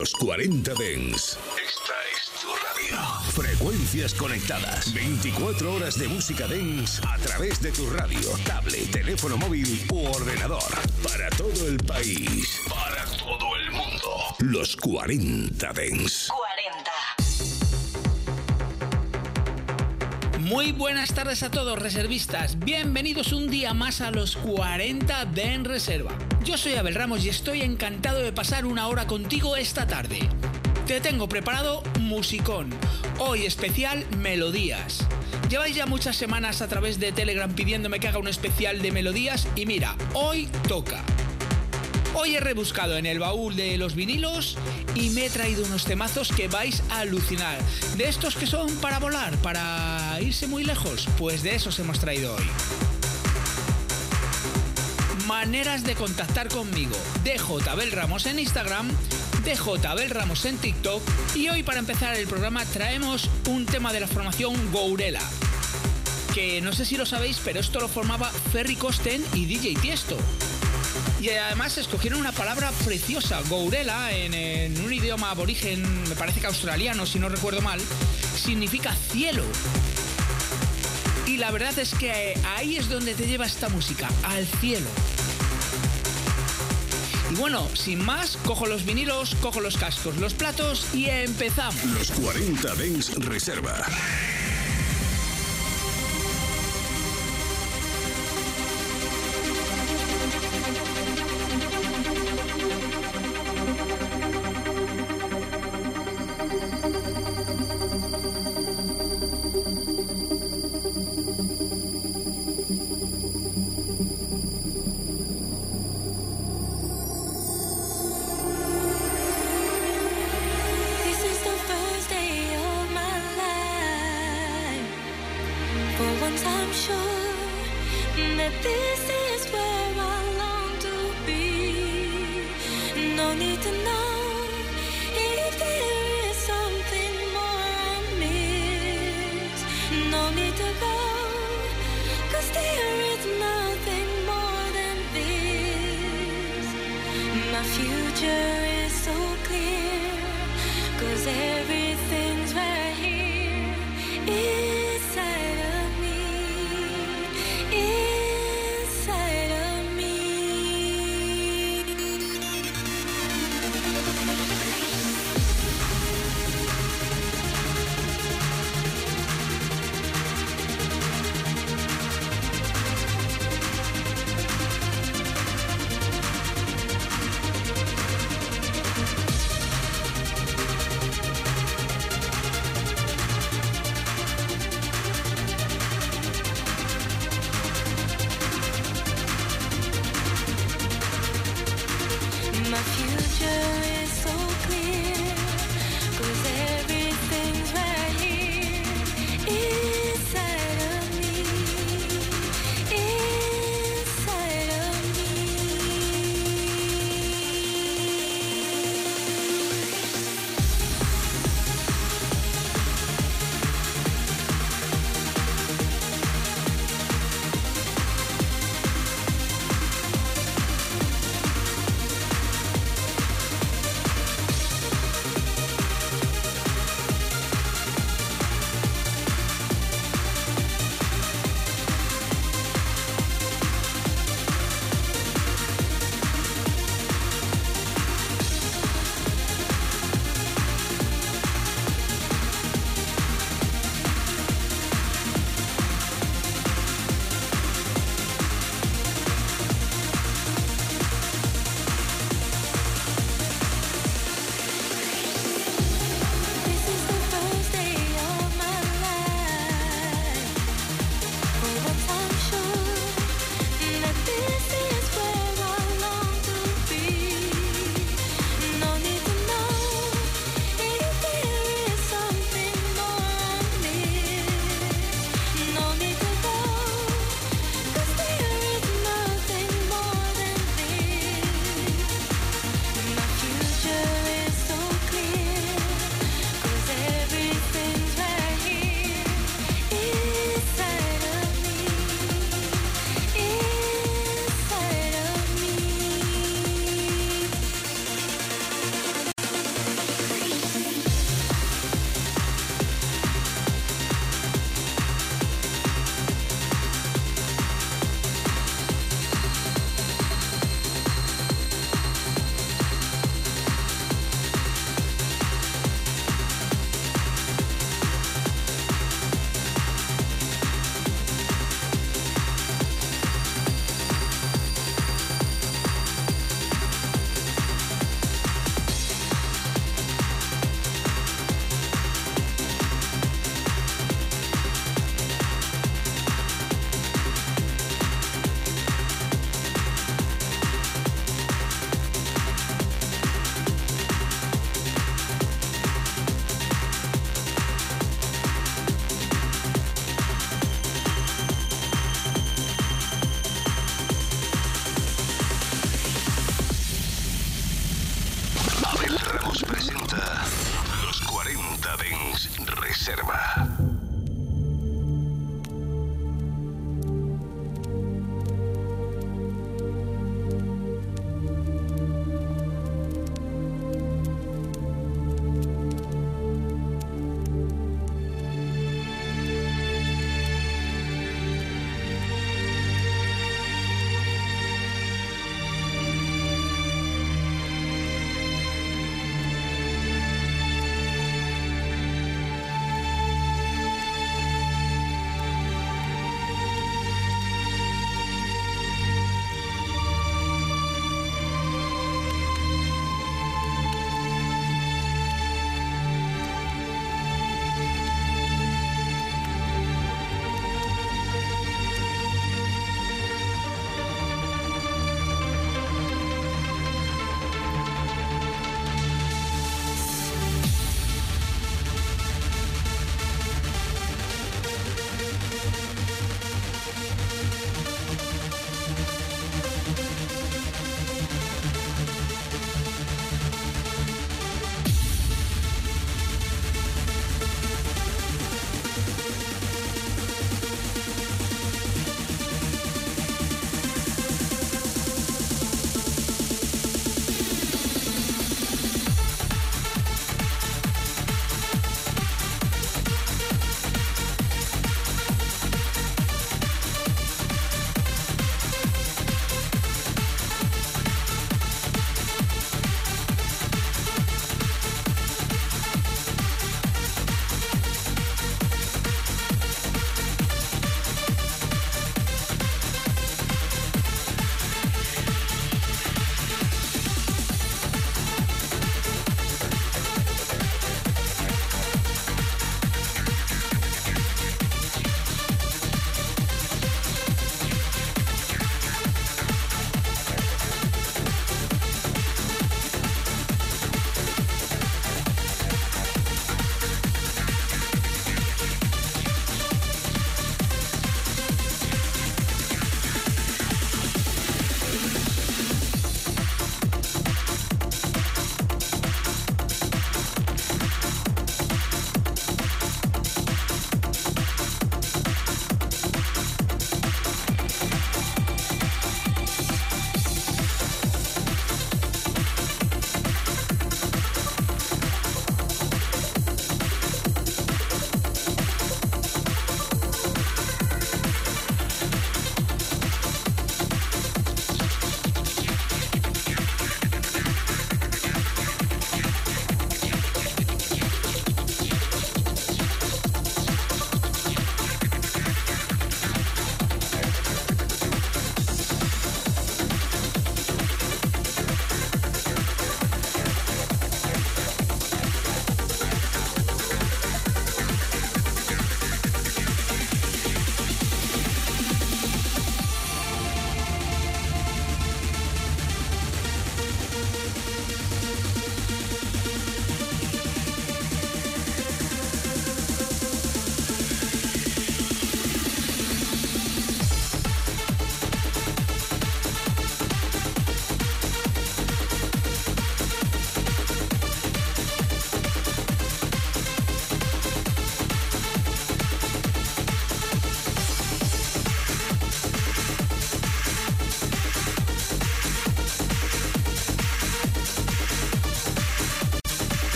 Los 40 Dens. Esta es tu radio. Frecuencias conectadas. 24 horas de música Dens a través de tu radio, tablet, teléfono móvil u ordenador. Para todo el país. Para todo el mundo. Los 40 Dens. 40. Muy buenas tardes a todos reservistas, bienvenidos un día más a los 40 Den Reserva. Yo soy Abel Ramos y estoy encantado de pasar una hora contigo esta tarde. Te tengo preparado musicón, hoy especial melodías. Lleváis ya muchas semanas a través de Telegram pidiéndome que haga un especial de melodías y mira, hoy toca. Hoy he rebuscado en el baúl de los vinilos y me he traído unos temazos que vais a alucinar. De estos que son para volar, para irse muy lejos, pues de esos hemos traído hoy maneras de contactar conmigo. DJ Abel Ramos en Instagram, DJ Abel Ramos en TikTok y hoy para empezar el programa traemos un tema de la formación Gourela. Que no sé si lo sabéis, pero esto lo formaba Ferry Costen y DJ Tiesto. Y además escogieron una palabra preciosa, Gourela, en, en un idioma aborigen, me parece que australiano, si no recuerdo mal, significa cielo. Y la verdad es que ahí es donde te lleva esta música, al cielo. Y bueno, sin más, cojo los vinilos, cojo los cascos, los platos y empezamos. Los 40 Dens Reserva.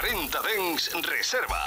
40 Dens Reserva.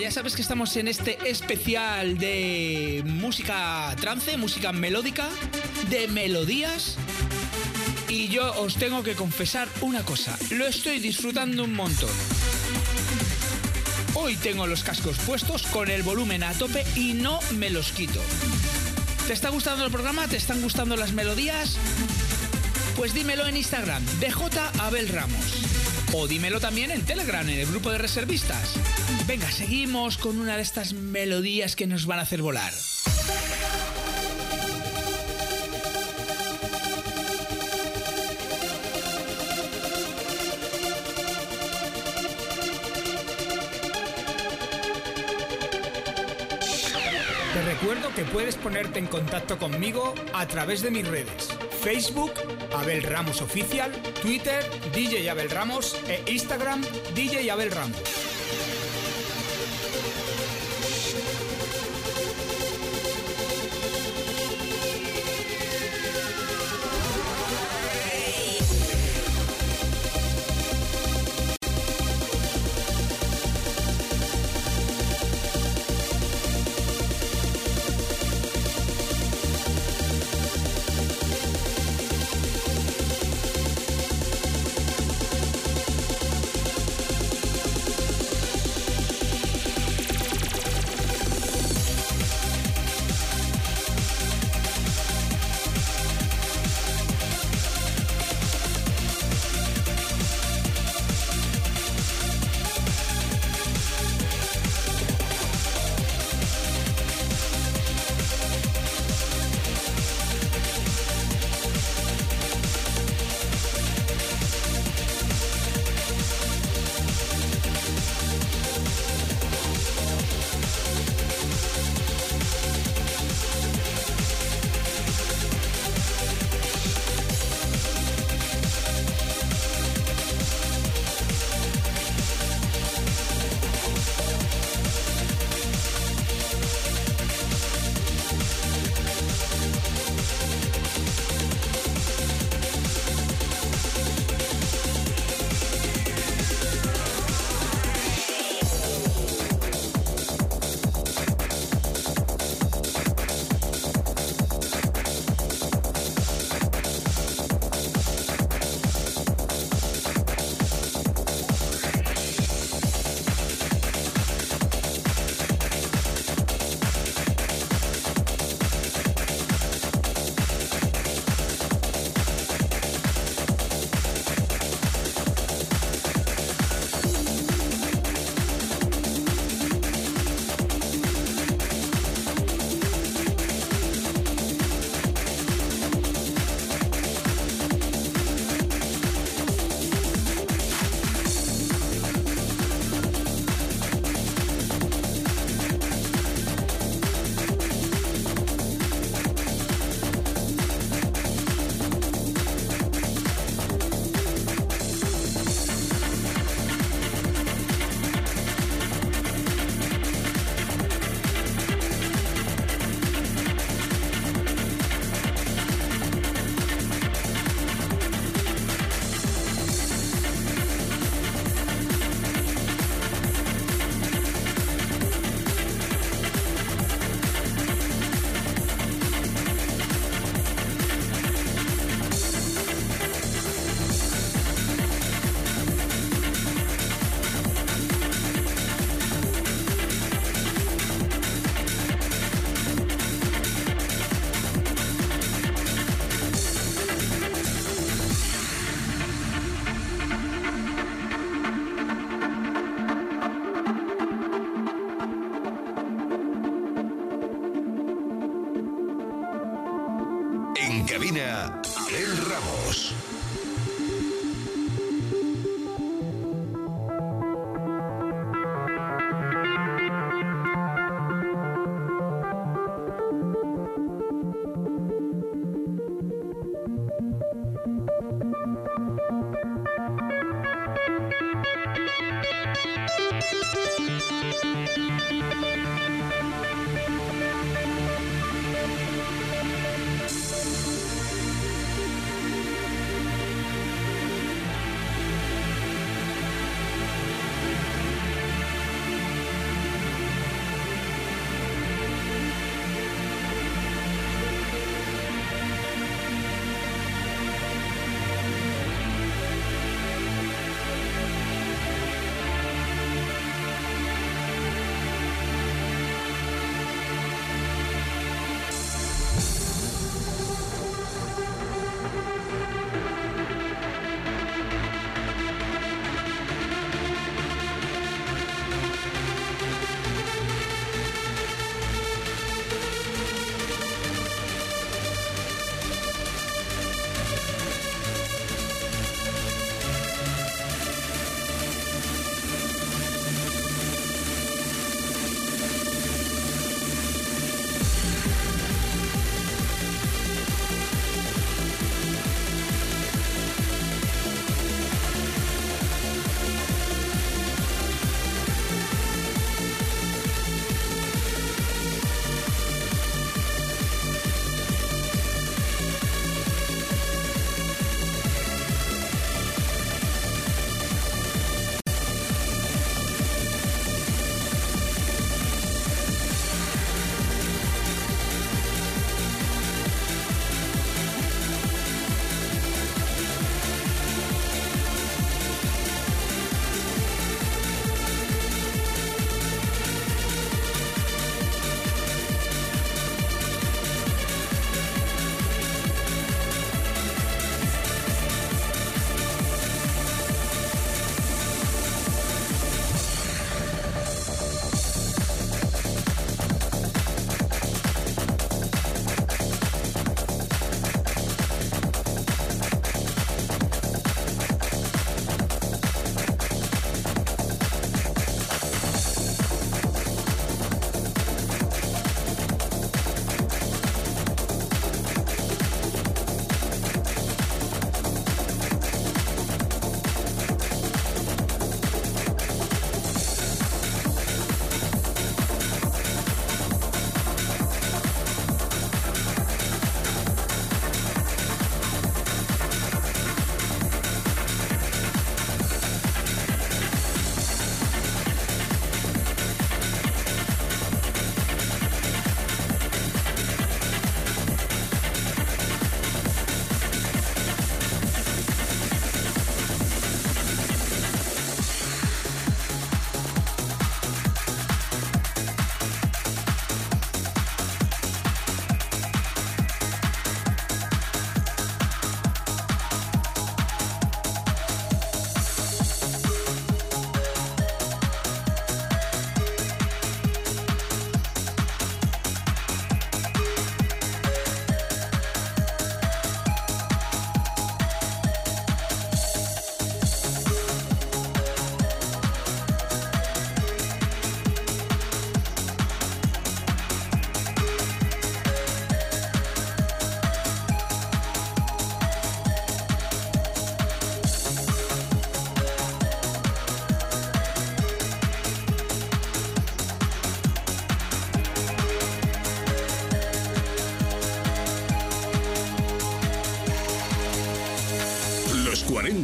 Ya sabes que estamos en este especial de música trance, música melódica, de melodías. Y yo os tengo que confesar una cosa, lo estoy disfrutando un montón. Hoy tengo los cascos puestos con el volumen a tope y no me los quito. ¿Te está gustando el programa? ¿Te están gustando las melodías? Pues dímelo en Instagram, DJ Abel Ramos. O dímelo también en Telegram, en el grupo de reservistas. Venga, seguimos con una de estas melodías que nos van a hacer volar. Te recuerdo que puedes ponerte en contacto conmigo a través de mis redes. Facebook, Abel Ramos Oficial, Twitter, DJ Abel Ramos e Instagram, DJ Abel Ramos.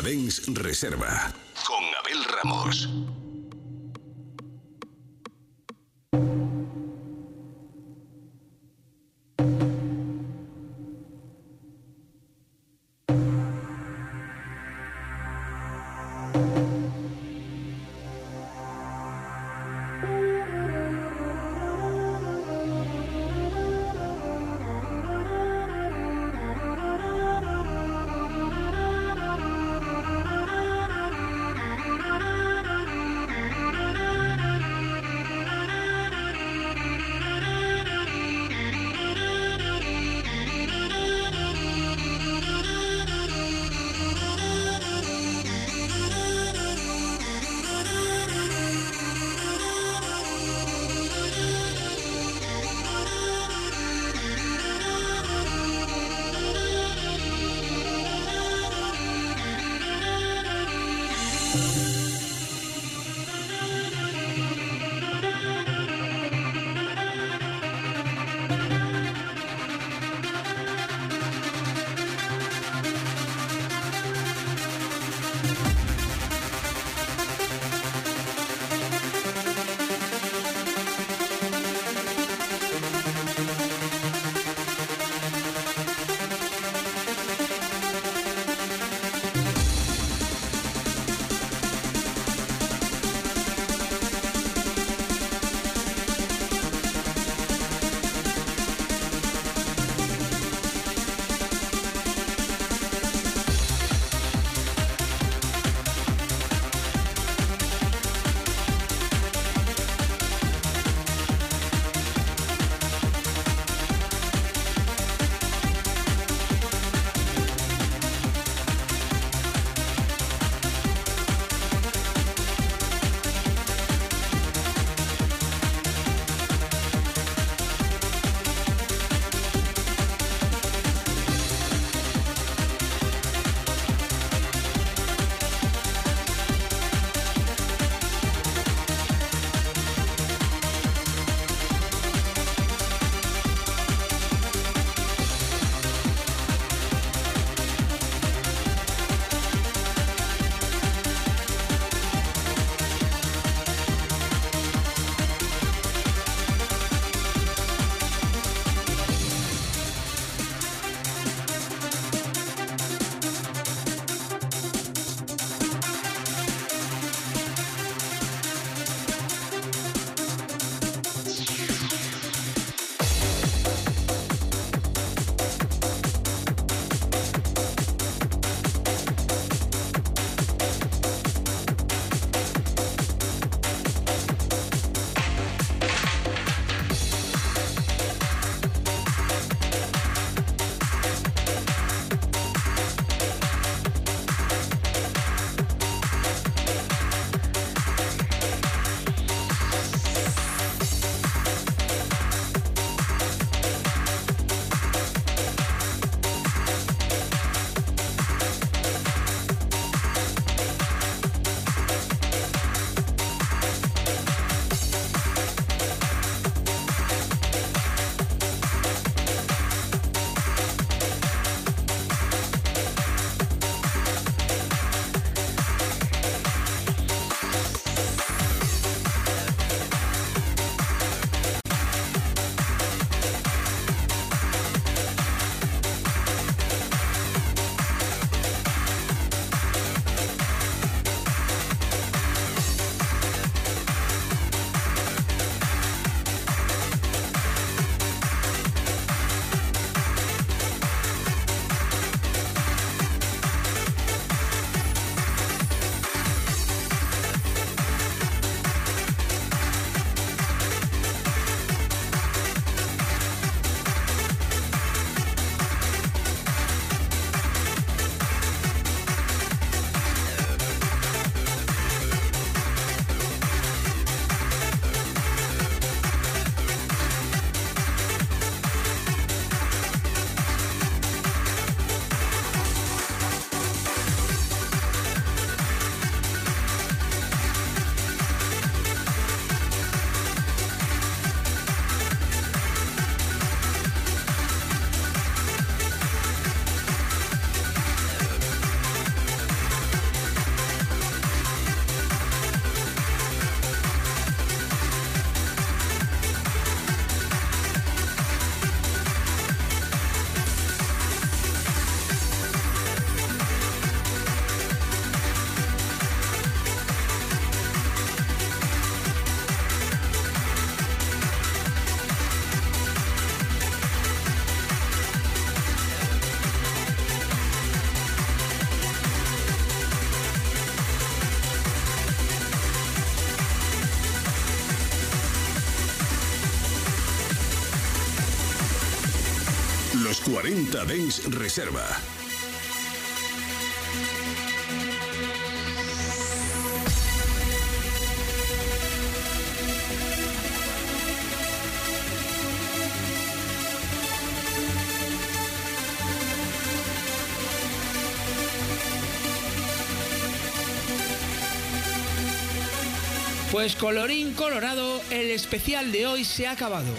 40 Dens Reserva. 40 Dens Reserva. Pues colorín colorado, el especial de hoy se ha acabado.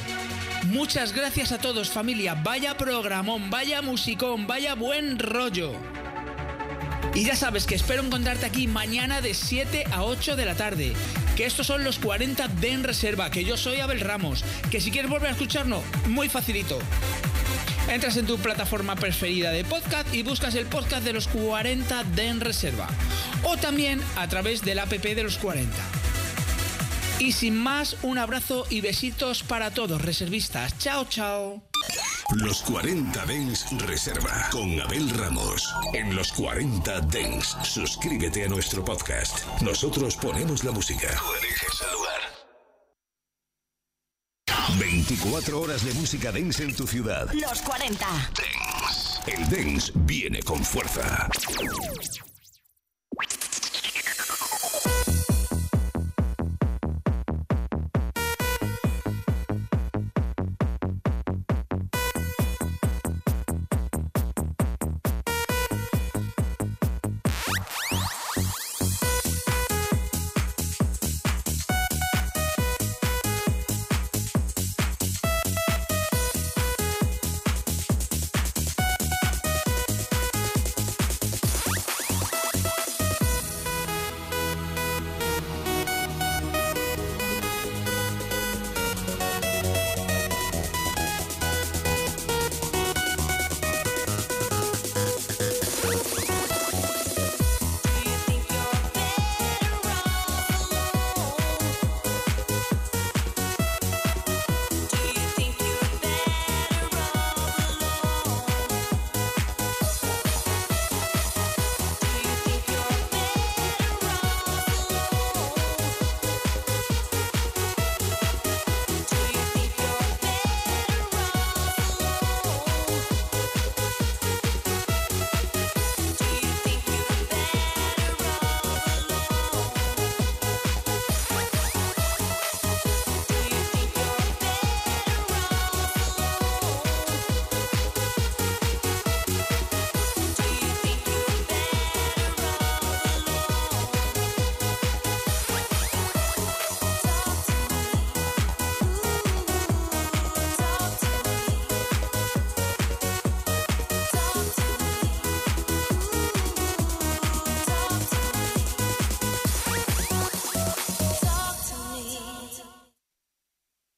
Muchas gracias a todos familia, vaya programón, vaya musicón, vaya buen rollo. Y ya sabes que espero encontrarte aquí mañana de 7 a 8 de la tarde. Que estos son los 40 de en reserva, que yo soy Abel Ramos. Que si quieres volver a escucharnos, muy facilito. Entras en tu plataforma preferida de podcast y buscas el podcast de los 40 de en reserva. O también a través del app de los 40. Y sin más, un abrazo y besitos para todos, reservistas. Chao, chao. Los 40 Dens Reserva con Abel Ramos. En los 40 Dens, suscríbete a nuestro podcast. Nosotros ponemos la música. Tú eliges el lugar. 24 horas de música dance en tu ciudad. Los 40. Dance. El dance viene con fuerza.